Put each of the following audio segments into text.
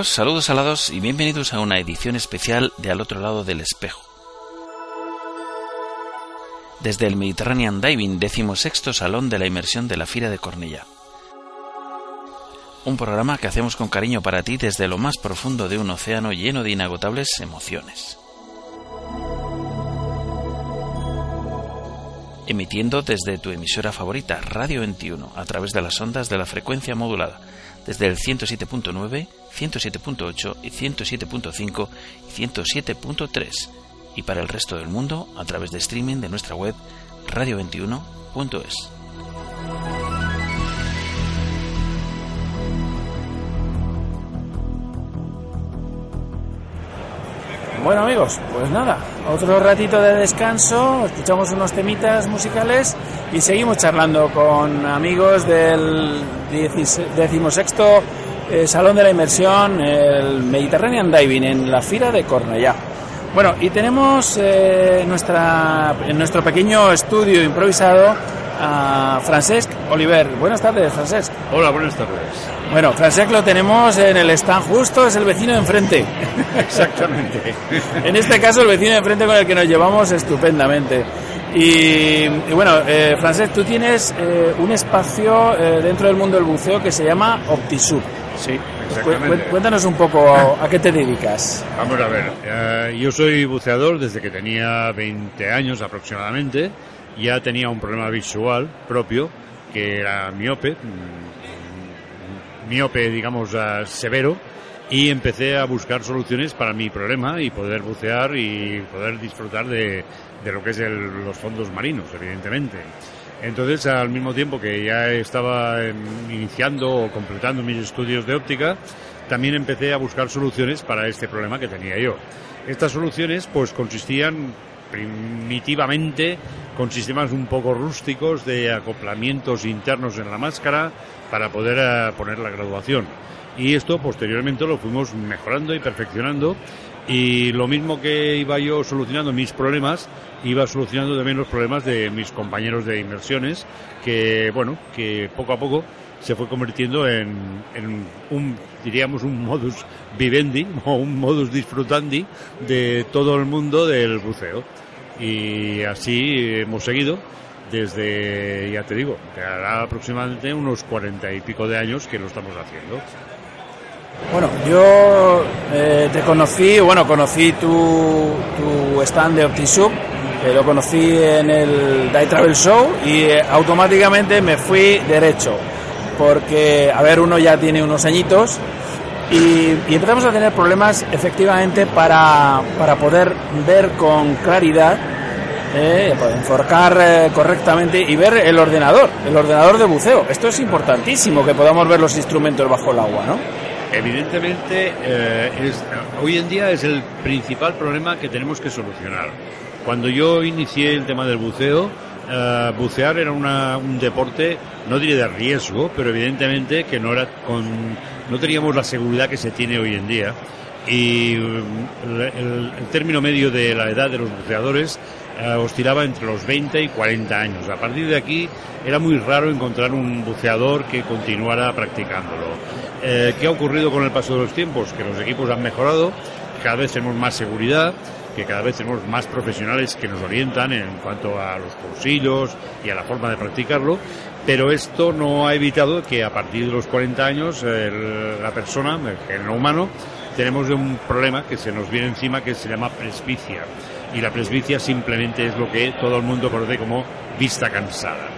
Saludos alados y bienvenidos a una edición especial de Al otro lado del espejo. Desde el Mediterranean Diving, decimosexto salón de la inmersión de la Fira de Cornella. Un programa que hacemos con cariño para ti desde lo más profundo de un océano lleno de inagotables emociones. Emitiendo desde tu emisora favorita, Radio 21, a través de las ondas de la frecuencia modulada desde el 107.9, 107.8 y 107.5 y 107.3 y para el resto del mundo a través de streaming de nuestra web radio21.es. Bueno amigos, pues nada, otro ratito de descanso, escuchamos unos temitas musicales y seguimos charlando con amigos del decimosexto eh, Salón de la Inmersión, el Mediterranean Diving en la Fira de Cornellá. Bueno, y tenemos eh, nuestra, en nuestro pequeño estudio improvisado a Francesc Oliver. Buenas tardes, Francesc. Hola, buenas tardes. Bueno, Francesc lo tenemos en el stand justo, es el vecino de enfrente. Exactamente. en este caso, el vecino de enfrente con el que nos llevamos estupendamente. Y, bueno, eh, Francesc, tú tienes eh, un espacio eh, dentro del mundo del buceo que se llama Optisub. Sí, exactamente. Cuéntanos un poco a qué te dedicas. Vamos a ver, eh, yo soy buceador desde que tenía 20 años aproximadamente. Ya tenía un problema visual propio, que era miope, mm, miope, digamos, severo, y empecé a buscar soluciones para mi problema y poder bucear y poder disfrutar de, de lo que es el- los fondos marinos, evidentemente. Entonces, al mismo tiempo que ya estaba em, iniciando o completando mis estudios de óptica, también empecé a buscar soluciones para este problema que tenía yo. Estas soluciones, pues, consistían primitivamente con sistemas un poco rústicos de acoplamientos internos en la máscara para poder eh, poner la graduación. Y esto posteriormente lo fuimos mejorando y perfeccionando y lo mismo que iba yo solucionando mis problemas, iba solucionando también los problemas de mis compañeros de inmersiones, que bueno, que poco a poco se fue convirtiendo en, en un, diríamos, un modus vivendi o un modus disfrutandi de todo el mundo del buceo. Y así hemos seguido desde, ya te digo, que hará aproximadamente unos cuarenta y pico de años que lo estamos haciendo. Bueno, yo eh, te conocí, bueno, conocí tu, tu stand de Optisub, lo conocí en el Die Travel Show y eh, automáticamente me fui derecho, porque, a ver, uno ya tiene unos añitos y, empezamos a tener problemas efectivamente para, para poder ver con claridad, eh, para enforcar eh, correctamente y ver el ordenador, el ordenador de buceo. Esto es importantísimo, que podamos ver los instrumentos bajo el agua, ¿no? Evidentemente, eh, hoy en día es el principal problema que tenemos que solucionar. Cuando yo inicié el tema del buceo, eh, bucear era una- un deporte, no diré de riesgo, pero evidentemente que no era con, no teníamos la seguridad que se tiene hoy en día. Y mm, el término medio de la edad de los buceadores eh, oscilaba entre los 20 y 40 años. A partir de aquí era muy raro encontrar un buceador que continuara practicándolo. Eh, ¿Qué ha ocurrido con el paso de los tiempos? Que los equipos han mejorado, cada vez tenemos más seguridad, que cada vez tenemos más profesionales que nos orientan en cuanto a los cursillos y a la forma de practicarlo, pero esto no ha evitado que a partir de los 40 años la persona, el género humano, tenemos un problema que se nos viene encima que se llama presbicia. Y la presbicia simplemente es lo que todo el mundo conoce como vista cansada.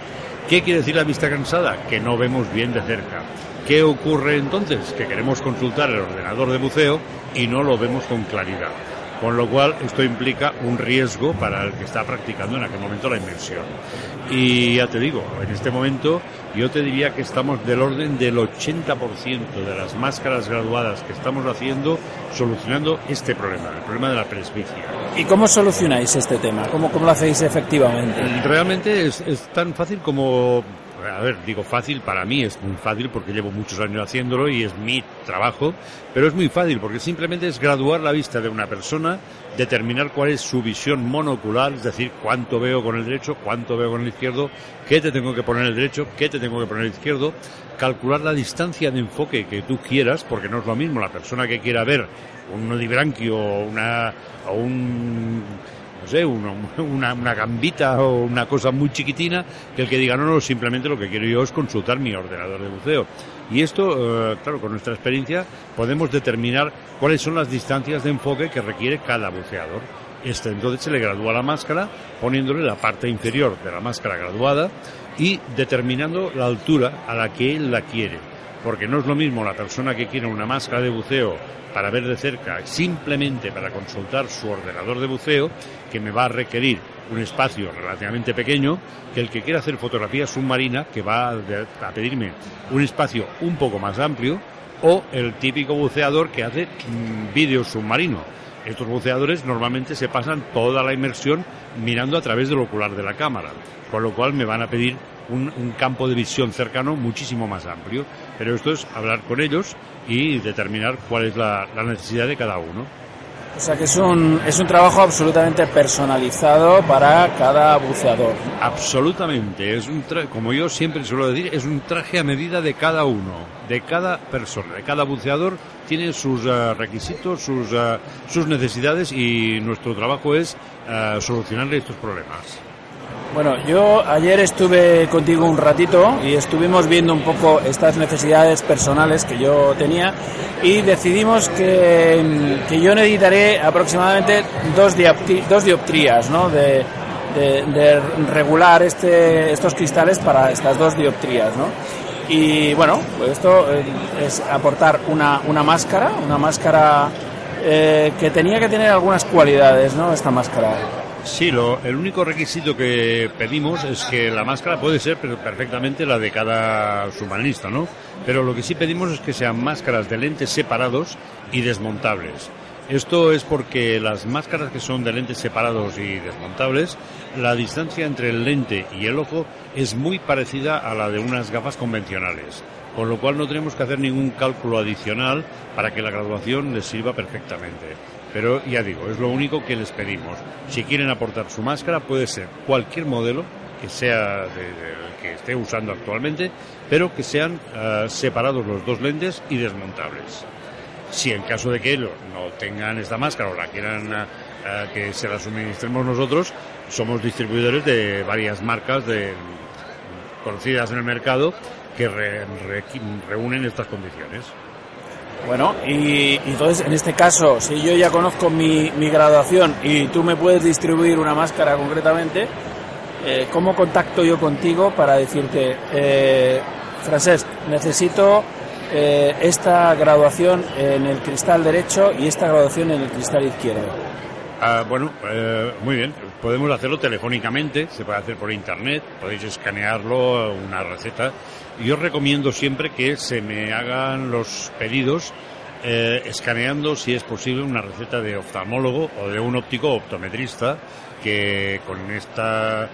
¿Qué quiere decir la vista cansada? Que no vemos bien de cerca. ¿Qué ocurre entonces? Que queremos consultar el ordenador de buceo y no lo vemos con claridad. Con lo cual, esto implica un riesgo para el que está practicando en aquel momento la inmersión. Y ya te digo, en este momento yo te diría que estamos del orden del 80% de las máscaras graduadas que estamos haciendo solucionando este problema, el problema de la presbicia. ¿Y cómo solucionáis este tema? ¿Cómo, cómo lo hacéis efectivamente? Realmente es, es tan fácil como a ver, digo fácil, para mí es muy fácil porque llevo muchos años haciéndolo y es mi trabajo, pero es muy fácil porque simplemente es graduar la vista de una persona, determinar cuál es su visión monocular, es decir, cuánto veo con el derecho, cuánto veo con el izquierdo, qué te tengo que poner el derecho, qué te tengo que poner el izquierdo, calcular la distancia de enfoque que tú quieras, porque no es lo mismo la persona que quiera ver un nodibranquio una, o un una, gambita o una cosa muy chiquitina, que el que diga, no, no, simplemente lo que quiero yo es consultar mi ordenador de buceo. Y esto, eh, claro, con nuestra experiencia podemos determinar cuáles son las distancias de enfoque que requiere cada buceador. Este, entonces se le gradúa la máscara poniéndole la parte inferior de la máscara graduada y determinando la altura a la que él la quiere. Porque no es lo mismo la persona que quiere una máscara de buceo para ver de cerca, simplemente para consultar su ordenador de buceo, que me va a requerir un espacio relativamente pequeño, que el que quiera hacer fotografía submarina, que va a pedirme un espacio un poco más amplio, o el típico buceador que hace mm, vídeo submarino. Estos buceadores normalmente se pasan toda la inmersión mirando a través del ocular de la cámara, con lo cual me van a pedir un, campo de visión cercano muchísimo más amplio. Pero esto es hablar con ellos y determinar cuál es la, necesidad de cada uno. O sea que es un, es un trabajo absolutamente personalizado para cada buceador. Absolutamente. Es un como yo siempre suelo decir, es un traje a medida de cada uno, de cada persona, de cada buceador tiene sus eh, requisitos, sus, eh, sus necesidades y nuestro trabajo es uh, solucionarle estos problemas. Bueno, yo ayer estuve contigo un ratito y estuvimos viendo un poco estas necesidades personales que yo tenía y decidimos que, que yo necesitaré aproximadamente dos, dos dioptrías ¿no? de, de, regular este, estos cristales para estas dos dioptrías. ¿no? Y bueno, pues esto eh, es aportar una, una máscara, una máscara eh, que tenía que tener algunas cualidades, ¿no? Esta máscara. Sí, lo, el único requisito que pedimos es que la máscara puede ser perfectamente la de cada submarinista, ¿no? Pero lo que sí pedimos es que sean máscaras de lentes separados y desmontables. Esto es porque las máscaras que son de lentes separados y desmontables, la distancia entre el lente y el ojo es muy parecida a la de unas gafas convencionales, con lo cual no tenemos que hacer ningún cálculo adicional para que la graduación les sirva perfectamente. Pero ya digo, es lo único que les pedimos. Si quieren aportar su máscara, puede ser cualquier modelo que sea que esté usando actualmente, pero que sean eh, separados los dos lentes y desmontables. Si en caso de que no tengan esta máscara o la quieran eh, eh, que se la suministremos nosotros, somos distribuidores de varias marcas de, conocidas en el mercado que reúnen estas condiciones. Bueno, y, entonces en este caso, si yo ya conozco mi, graduación y tú me puedes distribuir una máscara concretamente, eh, ¿cómo contacto yo contigo para decirte, eh, Francesc, necesito eh, esta graduación en el cristal derecho y esta graduación en el cristal izquierdo? Ah, bueno, eh, muy bien. Podemos hacerlo telefónicamente, se puede hacer por internet, podéis escanearlo, una receta. Yo recomiendo siempre que se me hagan los pedidos eh, escaneando, si es posible, una receta de oftalmólogo o de un óptico optometrista, que con esta,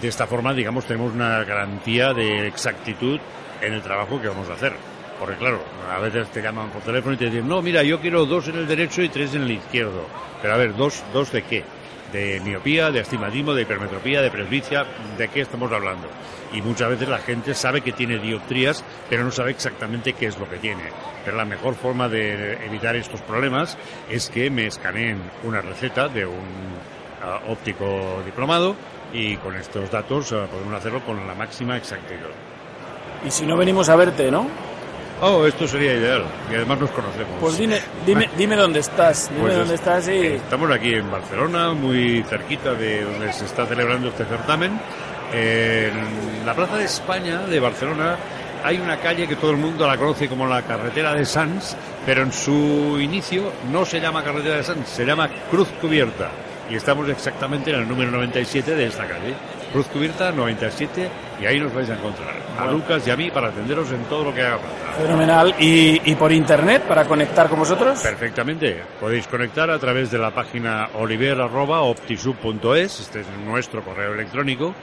de esta forma, digamos, tenemos una garantía de exactitud en el trabajo que vamos a hacer. Porque claro, a veces te llaman por teléfono y te dicen, no, mira, yo quiero dos en el derecho y tres en el izquierdo. Pero a ver, ¿dos, dos de qué? De miopía, de astigmatismo, de hipermetropía, de presbicia, ¿de qué estamos hablando? Y muchas veces la gente sabe que tiene dioptrías, pero no sabe exactamente qué es lo que tiene. Pero la mejor forma de evitar estos problemas es que me escaneen una receta de un ah, óptico diplomado y con estos datos ah, podemos hacerlo con la máxima exactitud. Y si no venimos a verte, ¿no? Oh, esto sería ideal. Y además nos conocemos. Pues dime, dime, dime dónde estás. Dime pues dónde estás y... Estamos aquí en Barcelona, muy cerquita de donde se está celebrando este certamen. En la Plaza de España de Barcelona hay una calle que todo el mundo la conoce como la carretera de Sants, pero en su inicio no se llama carretera de Sants, se llama Cruz Cubierta. Y estamos exactamente en el número 97 de esta calle. Cruz Cubierta 97 y ahí nos vais a encontrar. A Lucas y a mí para atenderos en todo lo que haga falta. Fenomenal. ¿Y, y por internet para conectar con vosotros? Perfectamente. Podéis conectar a través de la página oliver.optisub.es, este es nuestro correo electrónico,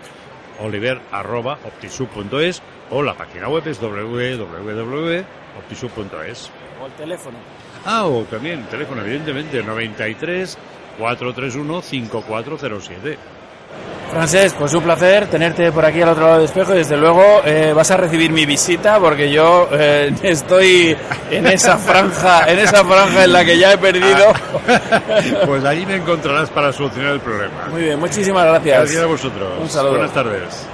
oliver.optisub.es o la página web es www.optisub.es. O el teléfono. Ah, o también el teléfono, evidentemente, 93 431 5407. Francesc, pues un placer tenerte por aquí al otro lado del espejo y desde luego eh, vas a recibir mi visita porque yo eh, estoy en esa franja, en esa franja en la que ya he perdido. Pues allí me encontrarás para solucionar el problema. Muy bien, muchísimas gracias. Gracias a vosotros. Un saludo. Buenas tardes.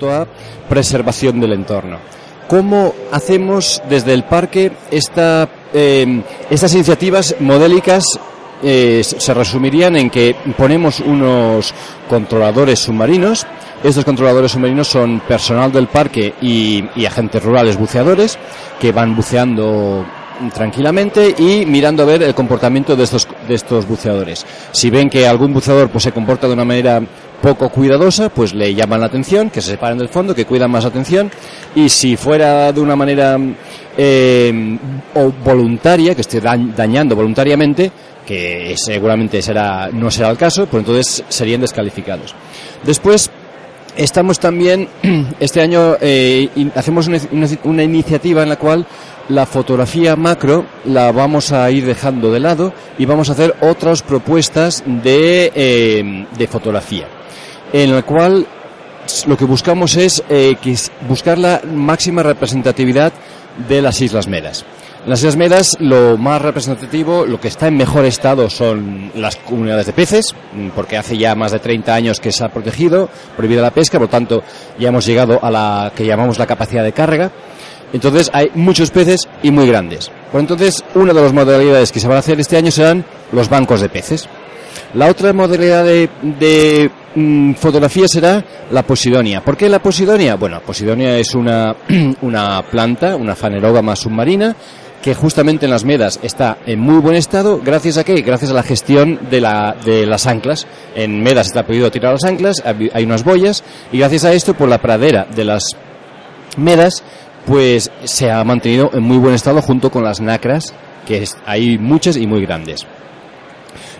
A preservación del entorno. ¿Cómo hacemos desde el parque esta, eh, estas iniciativas modélicas? eh, se resumirían en que ponemos unos controladores submarinos. Estos controladores submarinos son personal del parque y, y agentes rurales buceadores que van buceando tranquilamente y mirando a ver el comportamiento de estos, de estos buceadores. Si ven que algún buceador pues, se comporta de una manera poco cuidadosa, pues le llaman la atención, que se separen del fondo, que cuidan más atención. Y si fuera de una manera eh, o voluntaria, que esté dañ- dañando voluntariamente, que seguramente será, no será el caso, pues entonces serían descalificados. Después, Estamos también, este año eh, hacemos una iniciativa en la cual la fotografía macro la vamos a ir dejando de lado y vamos a hacer otras propuestas de, eh, de fotografía, en la cual lo que buscamos es eh, es buscar la máxima representatividad de las Islas Medas. Las Islas Medas lo más representativo, lo que está en mejor estado son las comunidades de peces, mm, porque hace ya más de 30 años que se ha protegido, prohibida la pesca, por lo tanto ya hemos llegado a la que llamamos la capacidad de carga. Entonces hay muchos peces y muy grandes. Por entonces, una de las modalidades que se van a hacer este año serán los bancos de peces. La otra modalidad de, mm, fotografía será la posidonia. ¿Por qué la posidonia? Bueno, posidonia es una, una planta, una fanerógama submarina, que justamente en las medas está en muy buen estado. ¿Gracias a qué? Gracias a la gestión de, la, de las anclas. En medas está prohibido tirar las anclas, hay unas boyas, y gracias a esto, por la pradera de las medas, pues se ha mantenido en muy buen estado junto con las nacras, que es- hay muchas y muy grandes.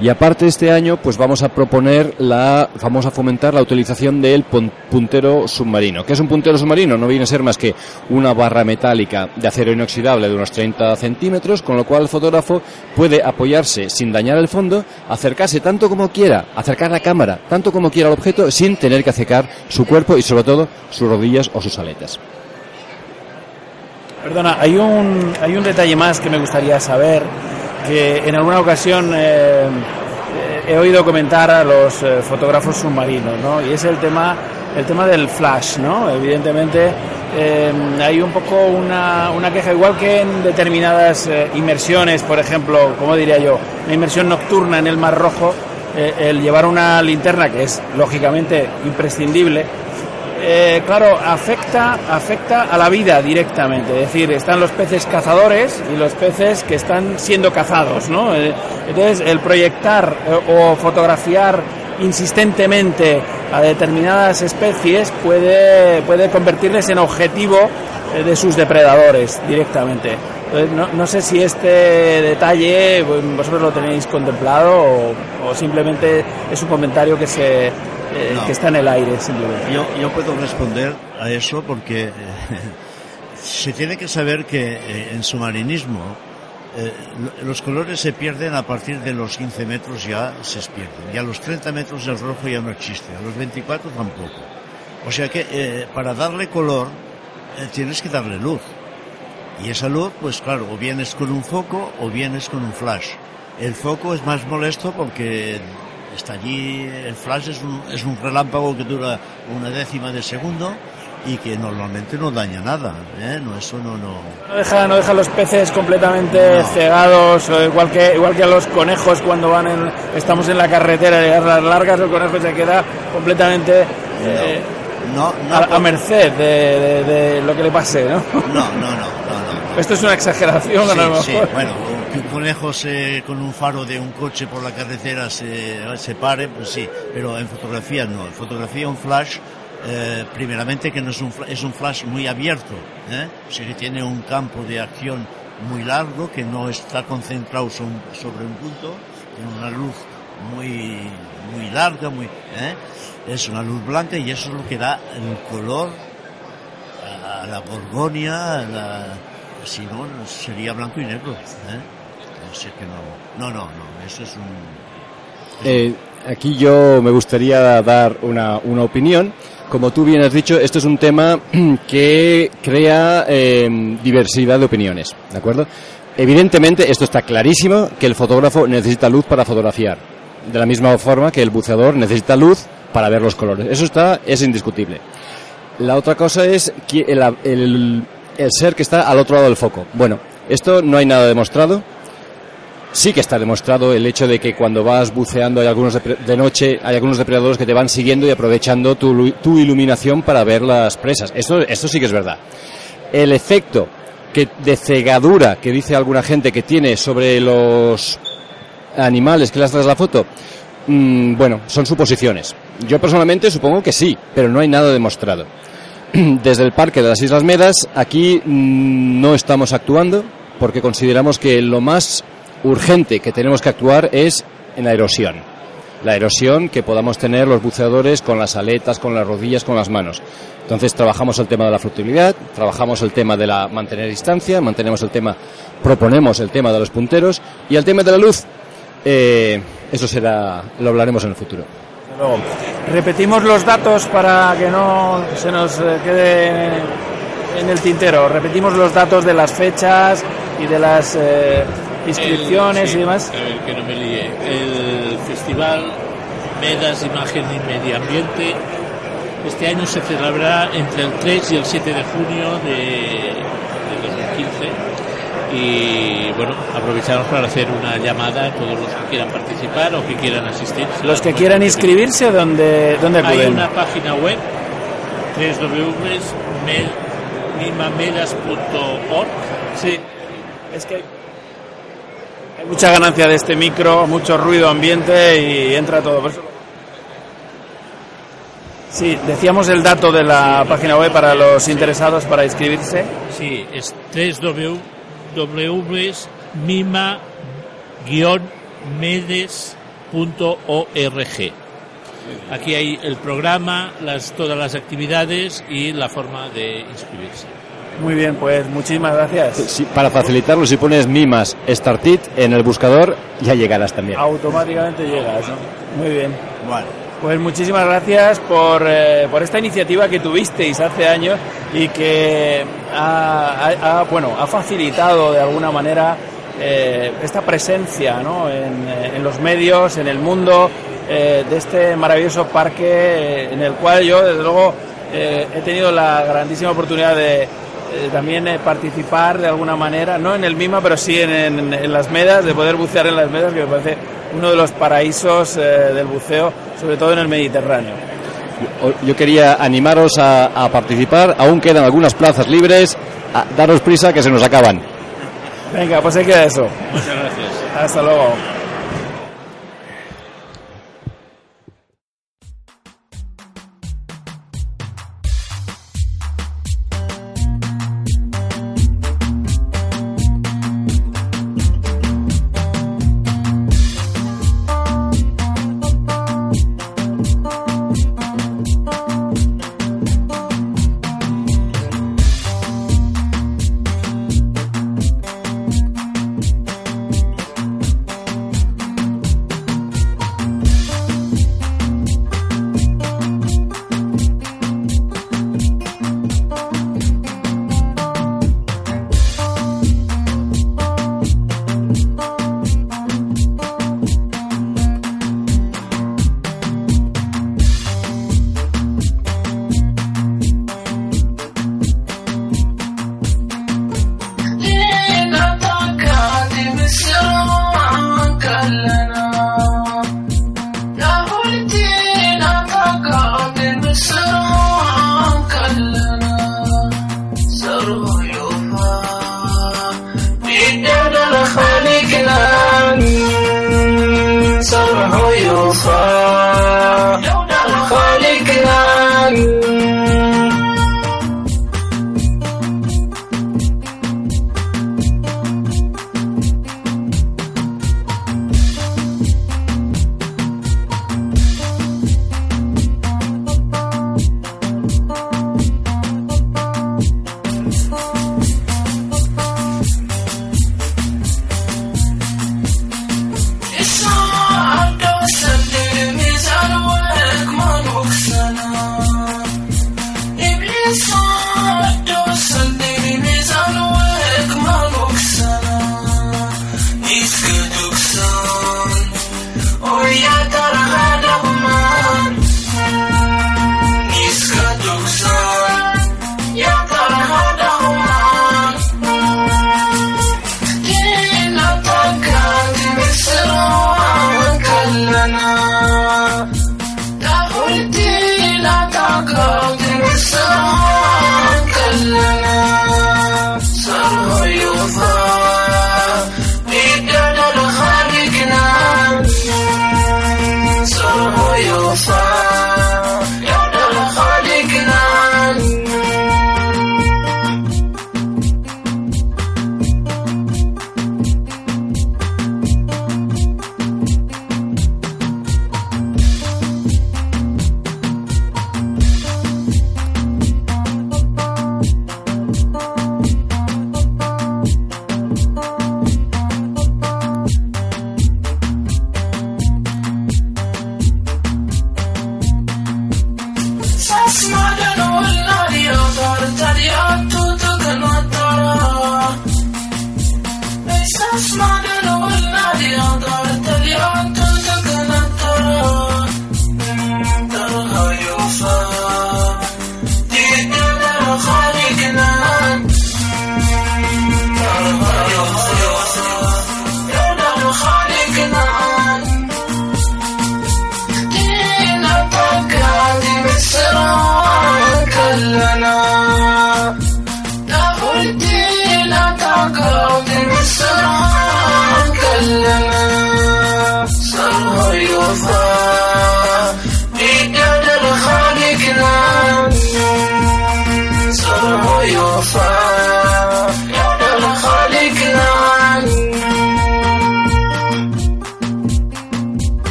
Y aparte este año, pues vamos a proponer la, vamos a fomentar la utilización del pun- puntero submarino. ¿Qué es un puntero submarino? No viene a ser más que una barra metálica de acero inoxidable de unos 30 centímetros, con lo cual el fotógrafo puede apoyarse sin dañar el fondo, acercarse tanto como quiera, acercar la cámara tanto como quiera al objeto, sin tener que acercar su cuerpo y sobre todo sus rodillas o sus aletas. Perdona, hay un, hay un detalle más que me gustaría saber, que en alguna ocasión eh, eh, he oído comentar a los eh, fotógrafos submarinos, ¿no? Y es el tema, el tema del flash, ¿no? Evidentemente hay un poco una, una queja, igual que en determinadas inmersiones, por ejemplo, como diría yo, una inmersión nocturna en el Mar Rojo, el llevar una linterna, que es lógicamente imprescindible, eh, claro, afecta, afecta a la vida directamente. Es decir, están los peces cazadores y los peces que están siendo cazados, ¿no? Eh, Entonces, el proyectar eh, o fotografiar insistentemente a determinadas especies puede, puede convertirles en objetivo de sus depredadores directamente. No, sé si este detalle vosotros lo tenéis contemplado o simplemente es un comentario que se eh, No. que está en el aire simplemente. Yo, yo puedo responder a eso porque eh, se tiene que saber que eh, en submarinismo eh, lo- los colores se pierden a partir de los 15 metros ya se pierden. Y a los 30 metros el rojo ya no existe, a los 24 tampoco. O sea que para darle color tienes que darle luz. Y esa luz, pues claro, o vienes con un foco o vienes con un flash. El foco es más molesto porque está allí, el flash es un, es un relámpago que dura una décima de segundo y que normalmente no daña nada, ¿eh? No, eso no, no... No deja, no deja los peces completamente No. cegados, o igual que igual que a los conejos cuando van en, estamos en la carretera de las largas, el conejo se queda completamente eh, No, a, merced de, de- de lo que le pase, ¿no? no, no, no, no, no. Esto es una exageración, a lo Sí, mejor. sí, bueno, que un conejo se, con un faro de un coche por la carretera se, se pare, pues sí, pero en fotografía no. En fotografía un flash, eh, primeramente que no es un, es un flash muy abierto, ¿eh? o sea que tiene un campo de acción muy largo, que no está concentrado sobre un punto, tiene una luz muy, muy larga, muy, ¿eh? es una luz blanca y eso es lo que da el color a la Borgonia, a la, si no, sería blanco y negro. ¿eh? Sea que no, no, no, no, eso es un... Eh, aquí yo me gustaría dar una, una opinión. Como tú bien has dicho, esto es un tema que crea eh, diversidad de opiniones, ¿de acuerdo? Evidentemente, esto está clarísimo, que el fotógrafo necesita luz para fotografiar, de la misma forma que el buceador necesita luz para ver los colores. Eso está, es indiscutible. La otra cosa es que el, el- el ser que está al otro lado del foco. Bueno, esto no hay nada demostrado. Sí que está demostrado el hecho de que cuando vas buceando hay algunos depre- de noche, hay algunos depredadores que te van siguiendo y aprovechando tu, lu- tu iluminación para ver las presas. Esto, sí que es verdad. El efecto de cegadura que dice alguna gente que tiene sobre los animales que les das la foto, mm, bueno, son suposiciones. Yo personalmente supongo que sí, pero no hay nada demostrado. Desde el Parque de las Islas Medas, aquí mm, no estamos actuando porque consideramos que lo más urgente que tenemos que actuar es en la erosión. La erosión que podamos tener los buceadores con las aletas, con las rodillas, con las manos. Entonces trabajamos el tema de la fluctuabilidad, trabajamos el tema de la mantener distancia, mantenemos el tema, proponemos el tema de los punteros y el tema de la luz, eh, eso será, lo hablaremos en el futuro. Luego, repetimos los datos para que no se nos eh, quede en el tintero. Repetimos los datos de las fechas y de las eh, inscripciones El- sí, y demás. A ver, que no me líe. El festival Medas, Imagen y Medio Ambiente este año se celebrará entre el 3 y el 7 de junio de, de 2015. Y bueno, aprovechamos para hacer una llamada a todos los que quieran participar o que quieran asistir. Los que quieran inscribirse, ¿dónde, dónde Hay una página web www.mimamedas.org Sí, es que hay mucha ganancia de este micro, mucho ruido ambiente y entra todo. Sí, decíamos el dato de la página web para los interesados para inscribirse. Sí, es www.mima-medes.org. Aquí hay el programa, las, todas las actividades y la forma de inscribirse. Muy bien, pues muchísimas gracias. Si- para facilitarlo, si pones Mimas Startit en el buscador, ya llegarás también. Automáticamente llegas, ¿no? Muy bien. Bueno, Pues muchísimas gracias por, eh, por esta iniciativa que tuvisteis hace años y que ha, ha- ha, bueno, ha facilitado de alguna manera eh, esta presencia ¿no? en, eh, en los medios, en el mundo, eh, de este maravilloso parque en el cual yo, desde luego, eh, he tenido la grandísima oportunidad de eh, también eh, participar de alguna manera, no en el MIMA, pero sí en, en- en las medas, de poder bucear en las medas, que me parece uno de los paraísos eh, del buceo, sobre todo en el Mediterráneo. Yo quería animaros a, a participar, aún quedan algunas plazas libres, a- daros prisa que se nos acaban. Venga, pues ahí queda eso. Muchas gracias. Hasta luego.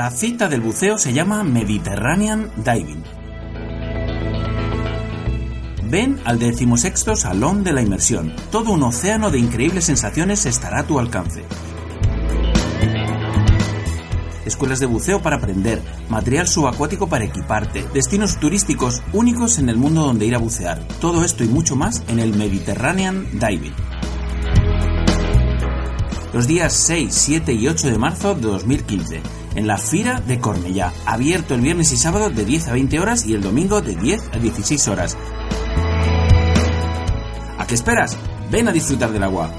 La cita del buceo se llama Mediterranean Diving. Ven al decimosexto Salón de la Inmersión. Todo un océano de increíbles sensaciones estará a tu alcance. Escuelas de buceo para aprender, material subacuático para equiparte, destinos turísticos únicos en el mundo donde ir a bucear. Todo esto y mucho más en el Mediterranean Diving. Los días 6, 7 y 8 de marzo de 2015 en la Fira de Cornellá, abierto el viernes y sábado de 10 a 20 horas y el domingo de 10 a 16 horas. ¿A qué esperas? Ven a disfrutar del agua.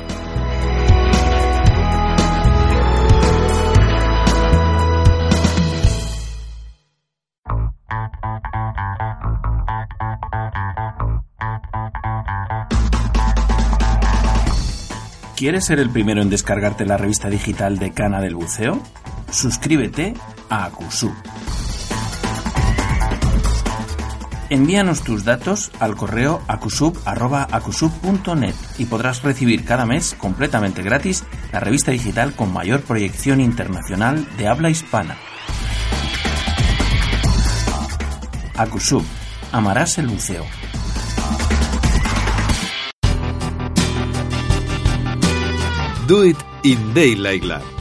¿Quieres ser el primero en descargarte la revista digital de Cana del Buceo? Suscríbete a Acusub. Envíanos tus datos al correo acusub.acusub.net y podrás recibir cada mes completamente gratis la revista digital con mayor proyección internacional de habla hispana. Acusub. Amarás el buceo. Do It in Daylight Lab.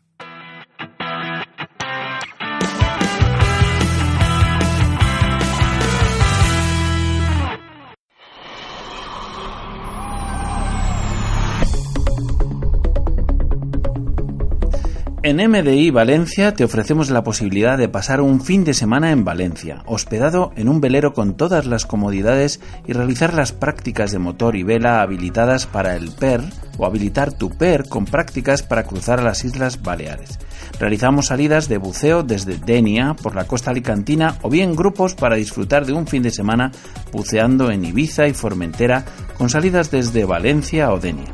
En MDI Valencia te ofrecemos la posibilidad de pasar un fin de semana en Valencia, hospedado en un velero con todas las comodidades y realizar las prácticas de motor y vela habilitadas para el PER o habilitar tu PER con prácticas para cruzar a las Islas Baleares. Realizamos salidas de buceo desde Denia por la costa alicantina o bien grupos para disfrutar de un fin de semana buceando en Ibiza y Formentera con salidas desde Valencia o Denia.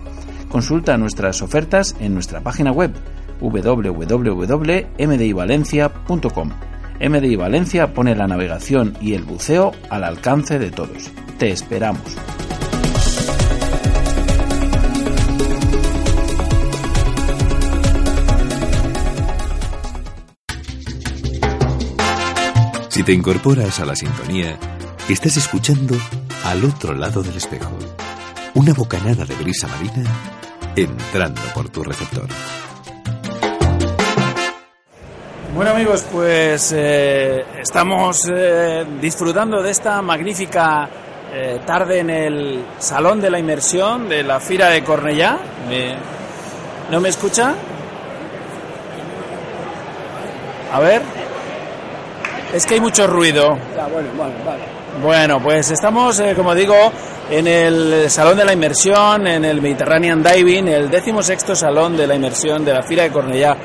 Consulta nuestras ofertas en nuestra página web www.mdivalencia.com. MDI Valencia pone la navegación y el buceo al alcance de todos. Te esperamos. Si te incorporas a la sintonía, estás escuchando al otro lado del espejo. Una bocanada de brisa marina entrando por tu receptor. Bueno amigos, pues eh, estamos eh, disfrutando de esta magnífica eh, tarde en el Salón de la Inmersión de la Fira de Cornellá. ¿No me escucha? A ver. Es que hay mucho ruido. Bueno, pues estamos, eh, como digo, en el Salón de la Inmersión, en el Mediterranean Diving, el décimo sexto Salón de la Inmersión de la Fira de Cornellá.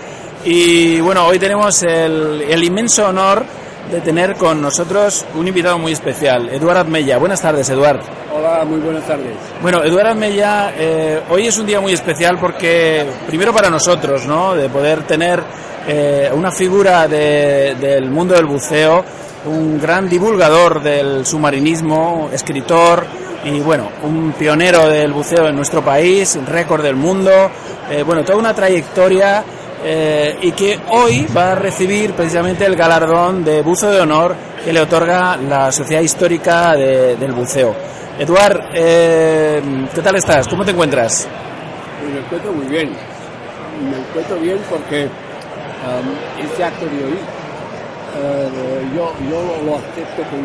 Y bueno, hoy tenemos el, el inmenso honor de tener con nosotros un invitado muy especial, Eduard Admella. Buenas tardes, Eduard. Hola, muy buenas tardes. Bueno, Eduard Admella, eh, hoy es un día muy especial porque, primero para nosotros, ¿no? De poder tener eh, una figura de- del mundo del buceo, un gran divulgador del submarinismo, escritor y, bueno, un pionero del buceo en nuestro país, récord del mundo, eh, bueno, toda una trayectoria eh, y que hoy va a recibir precisamente el galardón de buzo de honor que le otorga la Sociedad Histórica de- del Buceo. Eduard, eh, ¿qué tal estás? ¿Cómo te encuentras? Me encuentro muy bien. Me encuentro bien porque um, este acto de hoy eh, yo, yo lo acepto con,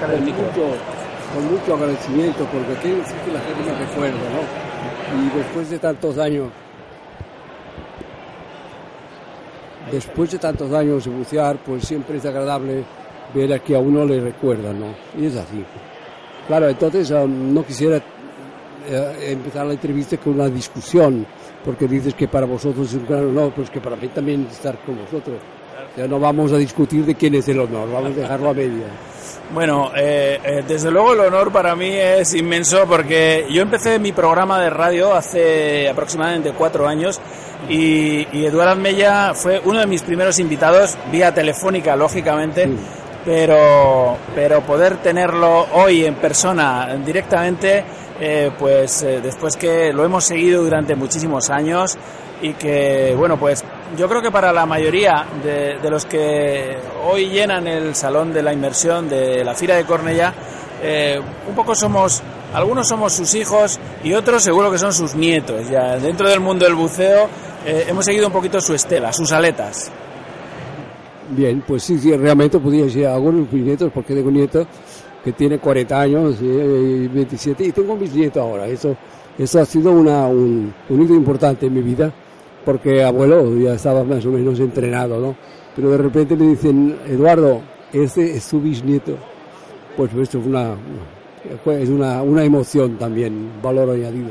con mucho, con mucho agradecimiento porque quiere decir que la gente me recuerda, ¿no? Y después de tantos años, después de tantos años de bucear, pues siempre es agradable ver a que a uno le recuerda, ¿no? Y es así. Claro, entonces um, no quisiera eh, empezar la entrevista con una discusión, porque dices que para vosotros es un gran honor, pues que para mí también estar con vosotros. Sea, no vamos a discutir de quién es el honor, vamos a dejarlo a media. Bueno, eh, eh, desde luego el honor para mí es inmenso porque yo empecé mi programa de radio hace aproximadamente cuatro años y, y Eduardo Mella fue uno de mis primeros invitados, vía telefónica, lógicamente, pero, pero poder tenerlo hoy en persona directamente, eh, pues eh, después que lo hemos seguido durante muchísimos años y que, bueno, pues yo creo que para la mayoría de, de los que hoy llenan el Salón de la Inmersión de la Fira de Cornellá, eh, un poco somos, algunos somos sus hijos y otros seguro que son sus nietos. Ya dentro del mundo del buceo eh, hemos seguido un poquito su estela, sus aletas. Bien, pues sí, sí, realmente podría ser algunos de mis nietos, porque tengo un nieto que tiene 40 años eh, y 27, y tengo mis nietos ahora. Eso, eso ha sido una, un, un hito importante en mi vida, porque abuelo ya estaba más o menos entrenado, ¿no? Pero de repente me dicen, Eduardo, este es su bisnieto. Pues esto es una, es una, una emoción también, valor añadido.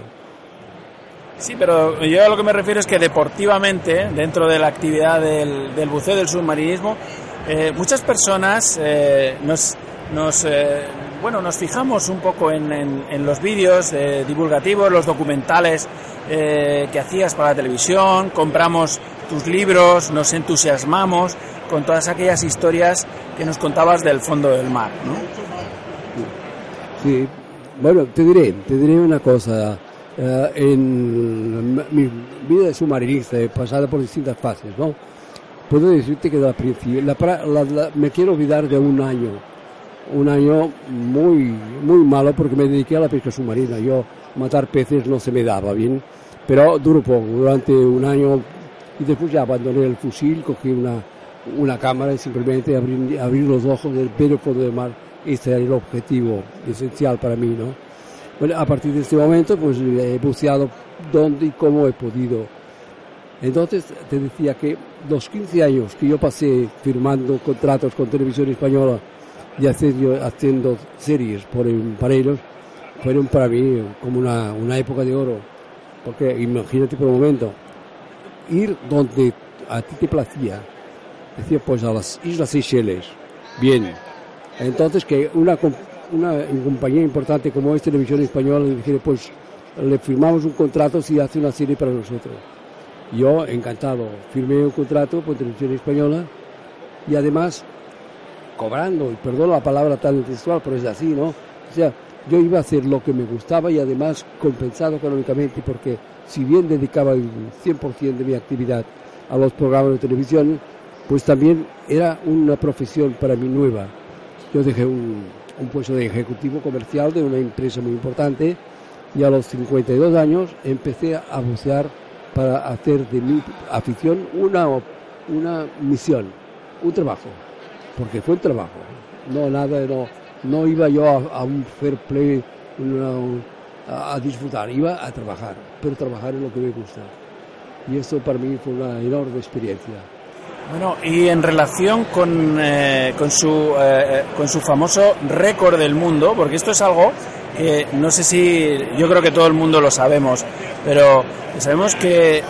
Sí, pero yo a lo que me refiero es que deportivamente, dentro de la actividad del, buceo del submarinismo, eh, muchas personas eh, nos, nos, eh, bueno, nos fijamos un poco en, en- los vídeos eh, divulgativos, los documentales eh, que hacías para la televisión, compramos tus libros, nos entusiasmamos con todas aquellas historias que nos contabas del fondo del mar, ¿no? Sí, bueno, te diré, te diré una cosa. Eh, en mi vida de submarinista he pasado por distintas fases, ¿no? Puedo decirte que la la- la- me quiero olvidar de un año, un año muy, muy malo porque me dediqué a la pesca submarina. Yo matar peces no se me daba bien, pero duró poco, durante un año y después ya abandoné el fusil, cogí una, una cámara y simplemente abrir, abrir los ojos del el fondo del mar. Este era el objetivo esencial para mí, ¿no? A partir de este momento, pues he buceado donde y cómo he podido. Entonces, te decía que los 15 años que yo pasé firmando contratos con Televisión Española y haciendo, haciendo series por, para ellos, fueron para mí como una, una época de oro. Porque imagínate por un momento, ir donde a ti te placía, decía pues a las Islas Seychelles, bien. Entonces que una, una compañía importante como es Televisión Española le dijera pues le firmamos un contrato si hace una serie para nosotros. Yo encantado, firmé un contrato con Televisión Española y además cobrando, y perdón la palabra tan textual, pero es así, ¿no? O sea, yo iba a hacer lo que me gustaba y además compensado económicamente porque si bien dedicaba el 100% de mi actividad a los programas de televisión, pues también era una profesión para mí nueva. Yo dejé un, puesto de ejecutivo comercial de una empresa muy importante y a los 52 años empecé a bucear para hacer de mi afición una, una misión, un trabajo, porque fue trabajo, no nada, no, no iba yo a, a un fair play una- a, disfrutar, iba a trabajar, pero trabajar es lo que me gusta. Y esto para mí fue una enorme experiencia. Bueno, y en relación con, eh, con, su, eh, con su famoso récord del mundo, porque esto es algo que no sé si, yo creo que todo el mundo lo sabemos, pero sabemos que,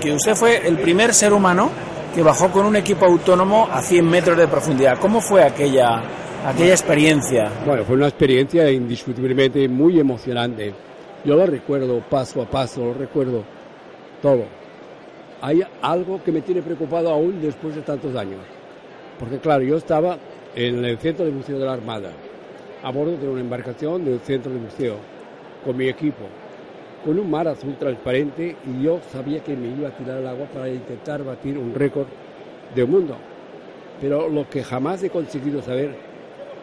que usted fue el primer ser humano que bajó con un equipo autónomo a 100 metros de profundidad. ¿Cómo fue aquella, aquella experiencia? Bueno, fue una experiencia indiscutiblemente muy emocionante. Yo lo recuerdo paso a paso, lo recuerdo todo. Hay algo que me tiene preocupado aún después de tantos años. Porque claro, yo estaba en el centro de buceo de la Armada, a bordo de una embarcación del centro de buceo, con mi equipo. Con un mar azul transparente y yo sabía que me iba a tirar al agua para intentar batir un récord del mundo. Pero lo que jamás he conseguido saber,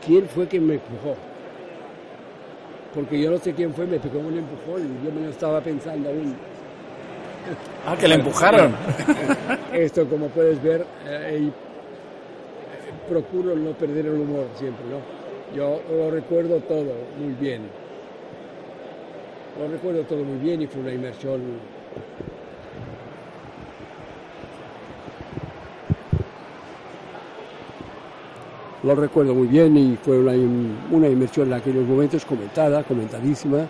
quién fue quien me empujó. Porque yo no sé quién fue, me pegó un empujón y yo me lo estaba pensando aún. Ah, que le empujaron. Esto, como puedes ver, eh, eh, procuro no perder el humor siempre, ¿no? Yo lo recuerdo todo muy bien. Lo recuerdo todo muy bien y fue una inmersión. Lo recuerdo muy bien y fue una, una, inmersión en aquellos momentos comentada, comentadísima,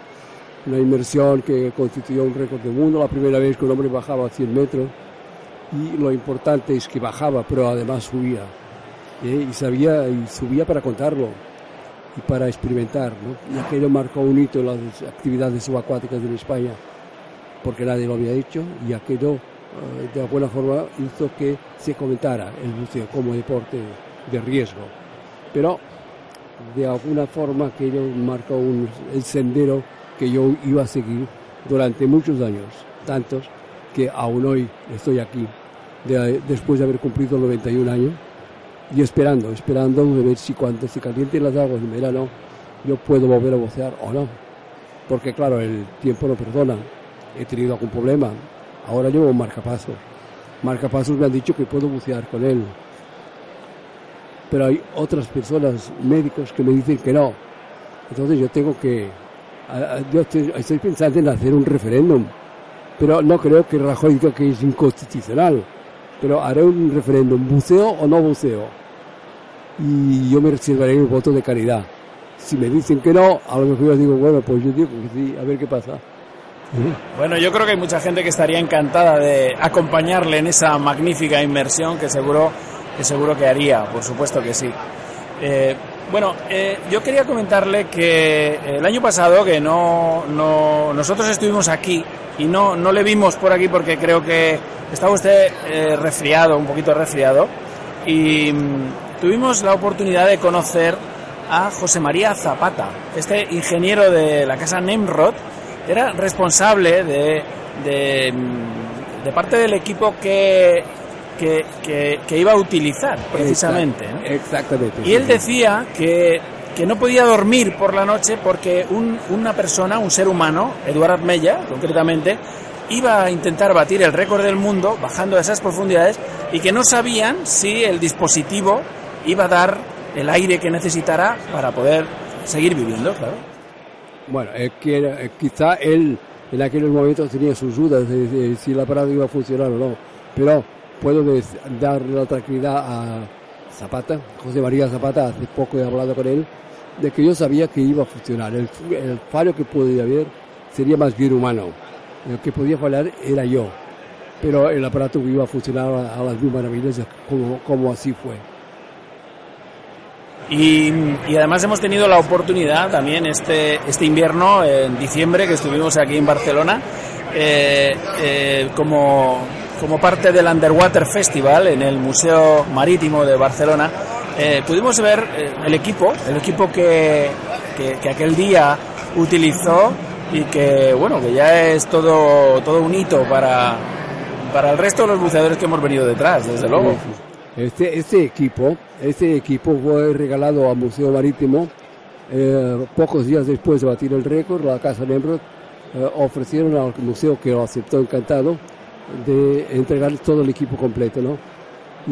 una inmersión que constituyó un récord del mundo, la primera vez que un hombre bajaba a 100 metros. Y lo importante es que bajaba, pero además subía ¿eh? y sabía y subía para contarlo y para experimentar, ¿no? y aquello marcó un hito en las actividades subacuáticas de España porque nadie lo había hecho y aquello eh, de alguna forma hizo que se comentara el buceo como deporte de riesgo. Pero de alguna forma aquello marcó un, el sendero que yo iba a seguir durante muchos años, tantos que aún hoy estoy aquí, de, después de haber cumplido 91 años, y esperando, esperando de ver si cuando se calienten las aguas en verano yo puedo volver a bucear o no. Porque claro, el tiempo no perdona. He tenido algún problema. Ahora llevo un marcapasos. Marcapasos me han dicho que puedo bucear con él pero hay otras personas, médicos, que me dicen que no. Entonces yo tengo que, yo estoy, pensando en hacer un referéndum, pero no creo que Rajoy diga que es inconstitucional, pero haré un referéndum, buceo o no buceo, y yo me reservaré el voto de caridad. Si me dicen que no, a lo mejor yo digo, bueno, pues yo digo que sí, a ver qué pasa. Bueno, yo creo que hay mucha gente que estaría encantada de acompañarle en esa magnífica inmersión que seguro que seguro que haría, por supuesto que sí. Eh, bueno, eh, yo quería comentarle que el año pasado, que no, no, nosotros estuvimos aquí y no, no le vimos por aquí porque creo que estaba usted eh, resfriado, un poquito resfriado, y mm, tuvimos la oportunidad de conocer a José María Zapata, este ingeniero de la casa Nemrod, era responsable de, de, mm, de parte del equipo que que, que, iba a utilizar precisamente. Exactamente. Y él decía que, que, no podía dormir por la noche porque un, una persona, un ser humano, Eduard Mella concretamente, iba a intentar batir el récord del mundo bajando a esas profundidades y que no sabían si el dispositivo iba a dar el aire que necesitara para poder seguir viviendo, claro. Bueno, es que eh, quizá él en aquellos momentos tenía sus dudas de, si el aparato iba a funcionar o no, pero puedo darle la tranquilidad a Zapata, José María Zapata, hace poco he hablado con él, de que yo sabía que iba a funcionar. El, fallo que podía haber sería más bien humano. El que podía fallar era yo. Pero el aparato iba a funcionar a, las mismas maravillas como, como así fue. Y, además hemos tenido la oportunidad también este, este invierno, en diciembre, que estuvimos aquí en Barcelona, eh, eh, como como parte del Underwater Festival en el Museo Marítimo de Barcelona, eh, pudimos ver eh, el equipo, el equipo que, que, aquel día utilizó y que bueno que ya es todo todo un hito para, para el resto de los buceadores que hemos venido detrás, desde luego. Este, este equipo, este equipo fue regalado al Museo Marítimo eh, pocos días después de batir el récord, la Casa Nemrod ofrecieron al museo que lo aceptó encantado de entregar todo el equipo completo, ¿no?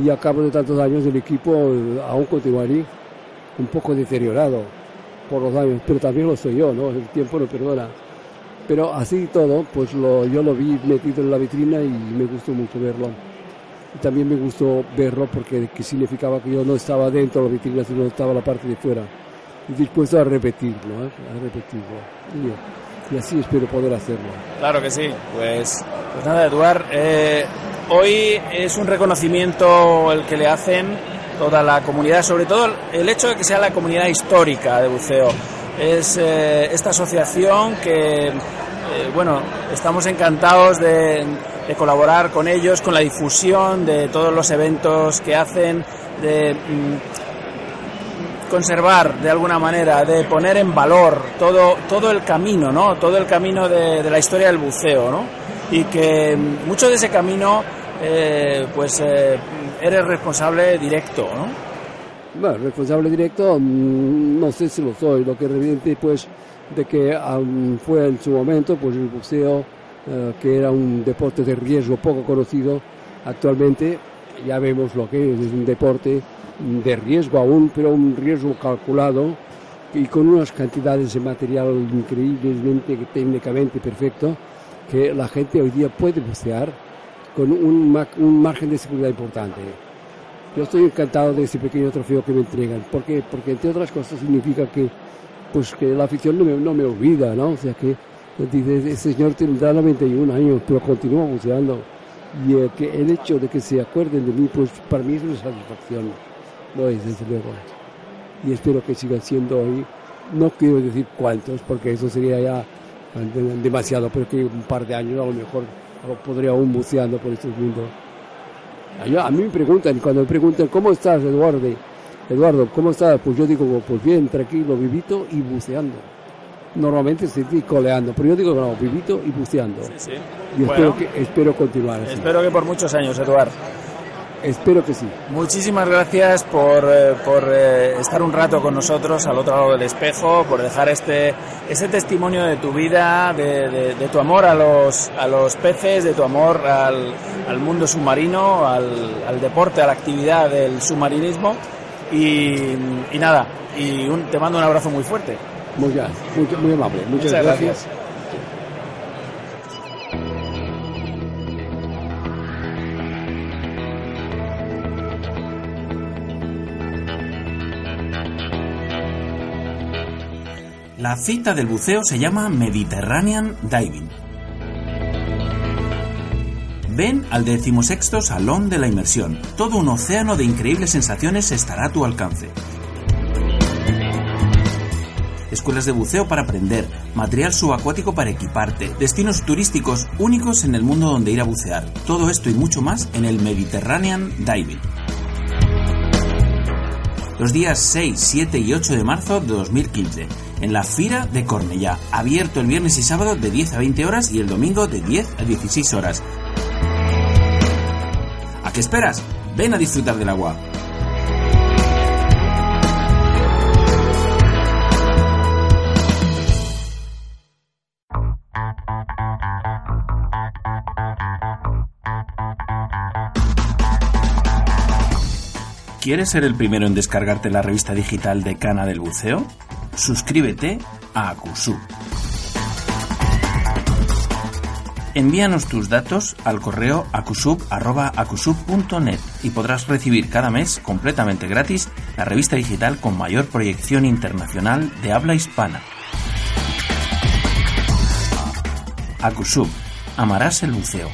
Y a cabo de tantos años el equipo eh, aún continuaría un poco deteriorado por los años, pero también lo soy yo, ¿no? El tiempo no perdona. Pero así todo, pues lo, yo lo vi metido en la vitrina y me gustó mucho verlo. Y también me gustó verlo porque significaba que yo no estaba dentro de la vitrina, sino estaba la parte de fuera. Y dispuesto a repetirlo, ¿eh? a repetirlo. Y, y así espero poder hacerlo. Claro que sí. Pues pues nada, Eduard, eh, hoy es un reconocimiento el que le hacen toda la comunidad, sobre todo el hecho de que sea la comunidad histórica de buceo. Es eh, esta asociación que, eh, bueno, estamos encantados de, colaborar con ellos, con la difusión de todos los eventos que hacen, de mm, conservar de alguna manera, de poner en valor todo, todo el camino, ¿no? Todo el camino de, la historia del buceo, ¿no? Y que mucho de ese camino, eh, pues eh, eres responsable directo, ¿no? Bueno, responsable directo, mm, no sé si lo soy, lo que realmente pues de que um, fue en su momento pues el buceo, eh, que era un deporte de riesgo poco conocido, actualmente ya vemos lo que es, es un deporte de riesgo aún, pero un riesgo calculado y con unas cantidades de material increíblemente técnicamente perfecto que la gente hoy día puede bucear con un, ma- un margen de seguridad importante. Yo estoy encantado de ese pequeño trofeo que me entregan. ¿Por qué? Porque entre otras cosas significa que, pues, que la afición no me, no me olvida, ¿no? O sea que dice, ese señor tendrá 91 años, pero continúa buceando. Y eh, que el hecho de que se acuerden de mí, pues para mí es una satisfacción. Lo es, desde luego. Y espero que sigan siendo hoy. No quiero decir cuántos, porque eso sería ya de- demasiado, pero que un par de años a lo mejor podría aún buceando por estos mundos. A, mí me preguntan, cuando me preguntan, ¿cómo estás, Eduardo? Eduardo, ¿cómo estás? Pues yo digo, pues bien, tranquilo, vivito y buceando. Normalmente se dice coleando, pero yo digo, no, vivito y buceando. Sí. Y Bueno. espero, que, espero continuar así. Espero que por muchos años, Eduard. Espero que sí. Muchísimas gracias por, eh, por eh, estar un rato con nosotros al otro lado del espejo, por dejar este ese testimonio de tu vida, de, de- de tu amor a los, a los peces, de tu amor al, al mundo submarino, al, al deporte, a la actividad del submarinismo. Y, y nada, y un- te mando un abrazo muy fuerte. Muy, muy, muy amable. Muchas, Muchas gracias. gracias. La cita del buceo se llama Mediterranean Diving. Ven al decimosexto Salón de la Inmersión. Todo un océano de increíbles sensaciones estará a tu alcance. Escuelas de buceo para aprender, material subacuático para equiparte, destinos turísticos únicos en el mundo donde ir a bucear. Todo esto y mucho más en el Mediterranean Diving. Los días 6, 7 y 8 de marzo de 2015, en la Fira de Cornellá, abierto el viernes y sábado de 10 a 20 horas y el domingo de 10 a 16 horas. ¿A qué esperas? Ven a disfrutar del agua. ¿Quieres ser el primero en descargarte la revista digital de Cana del Buceo? Suscríbete a Acusub. Envíanos tus datos al correo acusub.acusub.net y podrás recibir cada mes completamente gratis la revista digital con mayor proyección internacional de habla hispana. Acusub. Amarás el buceo.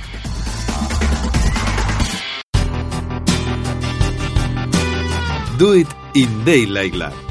Do It in Daylight.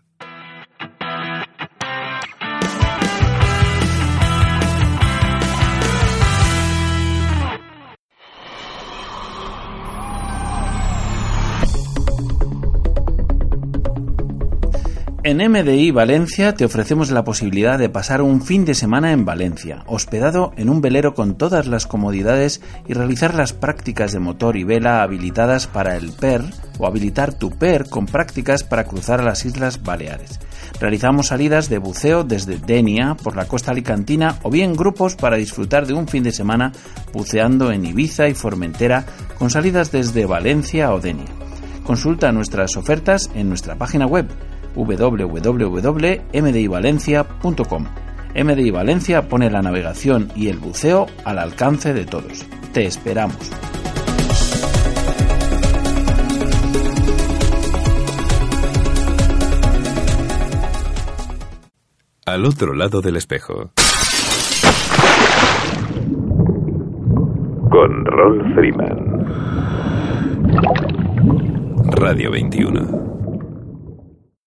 En MDI Valencia te ofrecemos la posibilidad de pasar un fin de semana en Valencia, hospedado en un velero con todas las comodidades y realizar las prácticas de motor y vela habilitadas para el PER o habilitar tu PER con prácticas para cruzar a las Islas Baleares. Realizamos salidas de buceo desde Denia por la costa alicantina o bien grupos para disfrutar de un fin de semana buceando en Ibiza y Formentera con salidas desde Valencia o Denia. Consulta nuestras ofertas en nuestra página web www.mdivalencia.com. MDI Valencia pone la navegación y el buceo al alcance de todos. Te esperamos. Al otro lado del espejo. Con Rolf Freeman. Radio 21.